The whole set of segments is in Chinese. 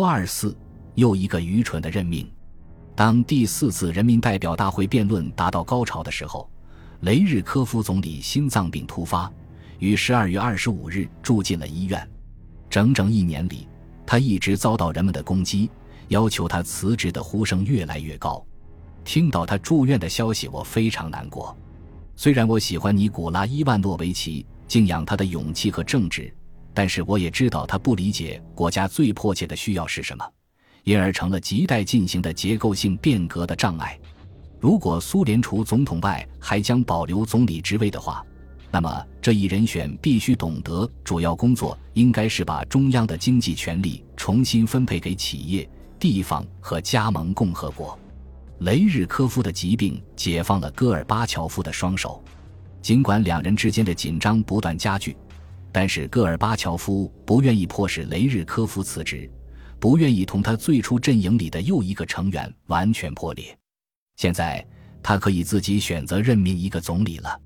幺二四，又一个愚蠢的任命。当第四次人民代表大会辩论达到高潮的时候，雷日科夫总理心脏病突发，于十二月二十五日住进了医院。整整一年里，他一直遭到人们的攻击，要求他辞职的呼声越来越高。听到他住院的消息，我非常难过。虽然我喜欢尼古拉伊万诺维奇，敬仰他的勇气和正直，但是我也知道他不理解国家最迫切的需要是什么。因而成了亟待进行的结构性变革的障碍。如果苏联除总统外还将保留总理职位的话，那么这一人选必须懂得，主要工作应该是把中央的经济权力重新分配给企业、地方和加盟共和国。雷日科夫的疾病解放了戈尔巴乔夫的双手，尽管两人之间的紧张不断加剧，但是戈尔巴乔夫不愿意迫使雷日科夫辞职。不愿意同他最初阵营里的又一个成员完全破裂。现在他可以自己选择任命一个总理了。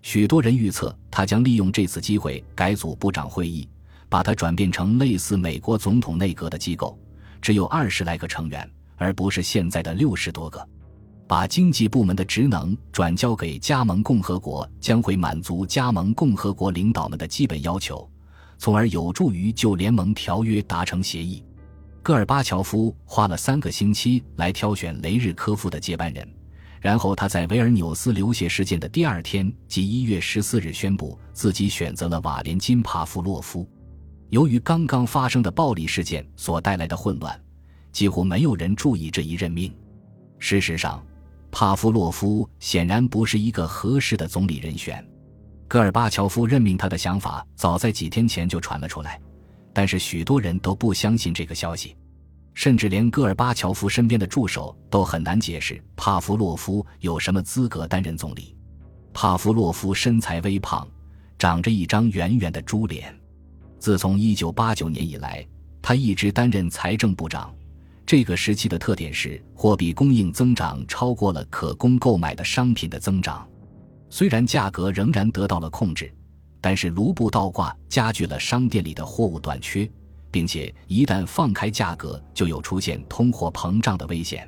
许多人预测他将利用这次机会改组部长会议，把它转变成类似美国总统内阁的机构，只有二十来个成员，而不是现在的六十多个。把经济部门的职能转交给加盟共和国，将会满足加盟共和国领导们的基本要求，从而有助于就联盟条约达成协议。戈尔巴乔夫花了三个星期来挑选雷日科夫的接班人，然后他在维尔纽斯流血事件的第二天，即一月十四日，宣布自己选择了瓦连金·帕夫洛夫。由于刚刚发生的暴力事件所带来的混乱，几乎没有人注意这一任命。事实上，帕夫洛夫显然不是一个合适的总理人选。戈尔巴乔夫任命他的想法早在几天前就传了出来。但是许多人都不相信这个消息，甚至连戈尔巴乔夫身边的助手都很难解释帕夫洛夫有什么资格担任总理。帕夫洛夫身材微胖，长着一张圆圆的猪脸。自从1989年以来，他一直担任财政部长。这个时期的特点是货币供应增长超过了可供购买的商品的增长，虽然价格仍然得到了控制。但是卢布倒挂加剧了商店里的货物短缺，并且一旦放开价格，就有出现通货膨胀的危险。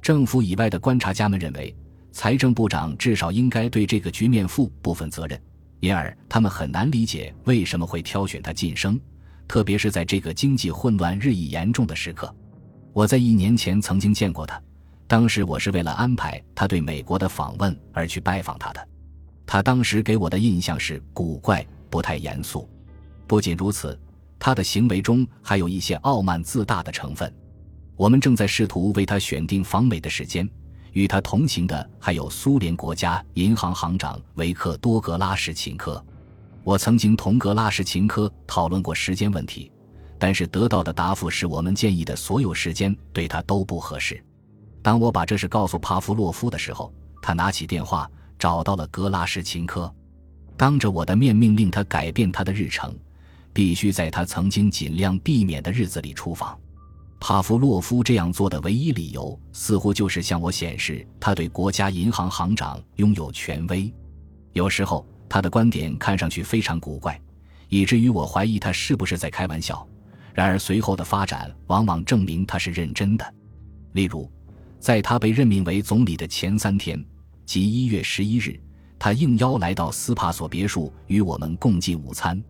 政府以外的观察家们认为，财政部长至少应该对这个局面负部分责任，因而他们很难理解为什么会挑选他晋升，特别是在这个经济混乱日益严重的时刻。我在一年前曾经见过他，当时我是为了安排他对美国的访问而去拜访他的。他当时给我的印象是古怪、不太严肃。不仅如此，他的行为中还有一些傲慢自大的成分。我们正在试图为他选定访美的时间。与他同行的还有苏联国家银行行长维克多·格拉什琴科。我曾经同格拉什琴科讨论过时间问题，但是得到的答复是我们建议的所有时间对他都不合适。当我把这事告诉帕夫洛夫的时候，他拿起电话。找到了格拉什琴科，当着我的面命令他改变他的日程，必须在他曾经尽量避免的日子里出访。帕夫洛夫这样做的唯一理由，似乎就是向我显示他对国家银行行长拥有权威。有时候他的观点看上去非常古怪，以至于我怀疑他是不是在开玩笑。然而随后的发展往往证明他是认真的。例如，在他被任命为总理的前三天。即一月十一日，他应邀来到斯帕索别墅与我们共进午餐。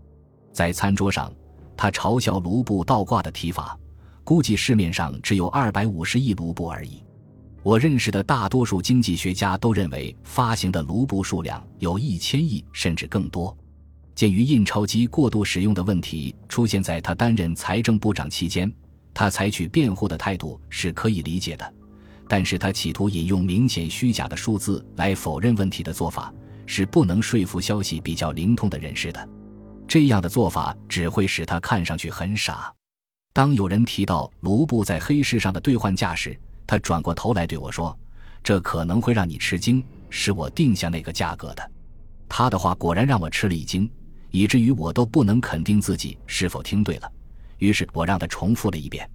在餐桌上，他嘲笑卢布倒挂的提法，估计市面上只有二百五十亿卢布而已。我认识的大多数经济学家都认为发行的卢布数量有一千亿甚至更多。鉴于印钞机过度使用的问题出现在他担任财政部长期间，他采取辩护的态度是可以理解的。但是他企图引用明显虚假的数字来否认问题的做法，是不能说服消息比较灵通的人士的。这样的做法只会使他看上去很傻。当有人提到卢布在黑市上的兑换价时，他转过头来对我说：“这可能会让你吃惊，是我定下那个价格的。”他的话果然让我吃了一惊，以至于我都不能肯定自己是否听对了。于是我让他重复了一遍。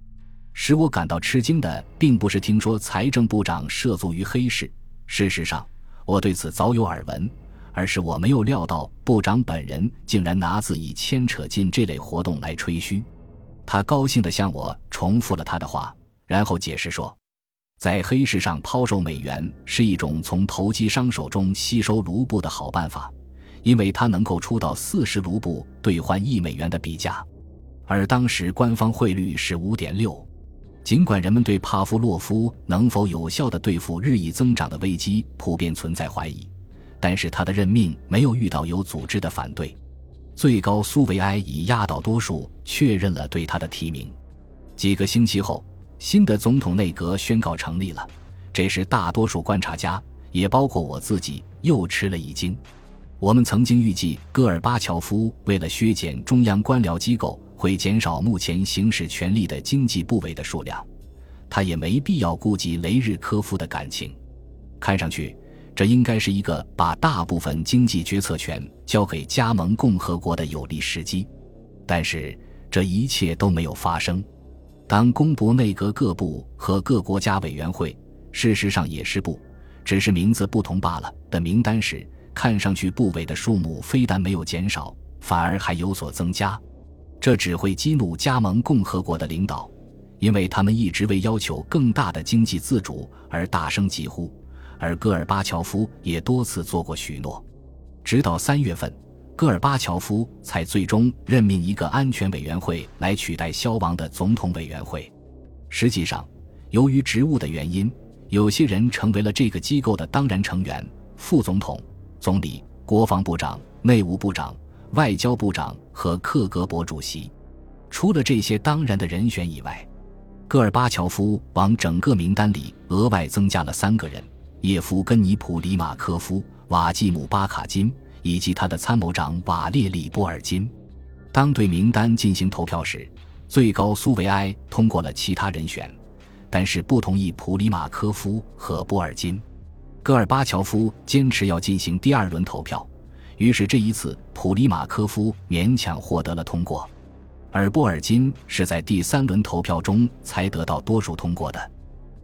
使我感到吃惊的，并不是听说财政部长涉足于黑市，事实上，我对此早有耳闻，而是我没有料到部长本人竟然拿自己牵扯进这类活动来吹嘘。他高兴地向我重复了他的话，然后解释说，在黑市上抛售美元是一种从投机商手中吸收卢布的好办法，因为它能够出到四十卢布兑换一美元的比价，而当时官方汇率是五点六。尽管人们对帕夫洛夫能否有效地对付日益增长的危机普遍存在怀疑，但是他的任命没有遇到有组织的反对。最高苏维埃以压倒多数确认了对他的提名。几个星期后，新的总统内阁宣告成立了。这时，大多数观察家，也包括我自己，又吃了一惊。我们曾经预计，戈尔巴乔夫为了削减中央官僚机构，会减少目前行使权力的经济部委的数量。他也没必要顾及雷日科夫的感情。看上去。这应该是一个把大部分经济决策权交给加盟共和国的有利时机，但是这一切都没有发生。当公布内阁各部和各国家委员会（事实上也是部，只是名字不同罢了）的名单时，看上去部委的数目非但没有减少，反而还有所增加。这只会激怒加盟共和国的领导，因为他们一直为要求更大的经济自主而大声疾呼。而戈尔巴乔夫也多次做过许诺，直到三月份，戈尔巴乔夫才最终任命一个安全委员会来取代消亡的总统委员会。实际上，由于职务的原因，有些人成为了这个机构的当然成员：副总统、总理、国防部长、内务部长、外交部长和克格勃主席。除了这些当然的人选以外，戈尔巴乔夫往整个名单里额外增加了三个人。叶夫根尼普里马科夫、瓦季姆巴卡金以及他的参谋长瓦列里波尔金。当对名单进行投票时，最高苏维埃通过了其他人选，但是不同意普里马科夫和波尔金。戈尔巴乔夫坚持要进行第二轮投票，于是这一次普里马科夫勉强获得了通过，而波尔金是在第三轮投票中才得到多数通过的。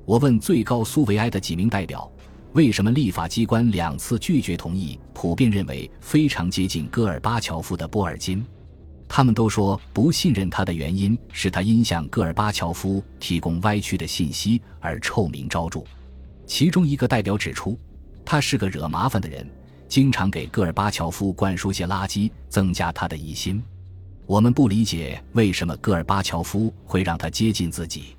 我问最高苏维埃的几名代表。为什么立法机关两次拒绝同意普遍认为非常接近戈尔巴乔夫的波尔金？他们都说不信任他的原因是他因向戈尔巴乔夫提供歪曲的信息而臭名昭著。其中一个代表指出，他是个惹麻烦的人，经常给戈尔巴乔夫灌输些垃圾，增加他的疑心。我们不理解为什么戈尔巴乔夫会让他接近自己。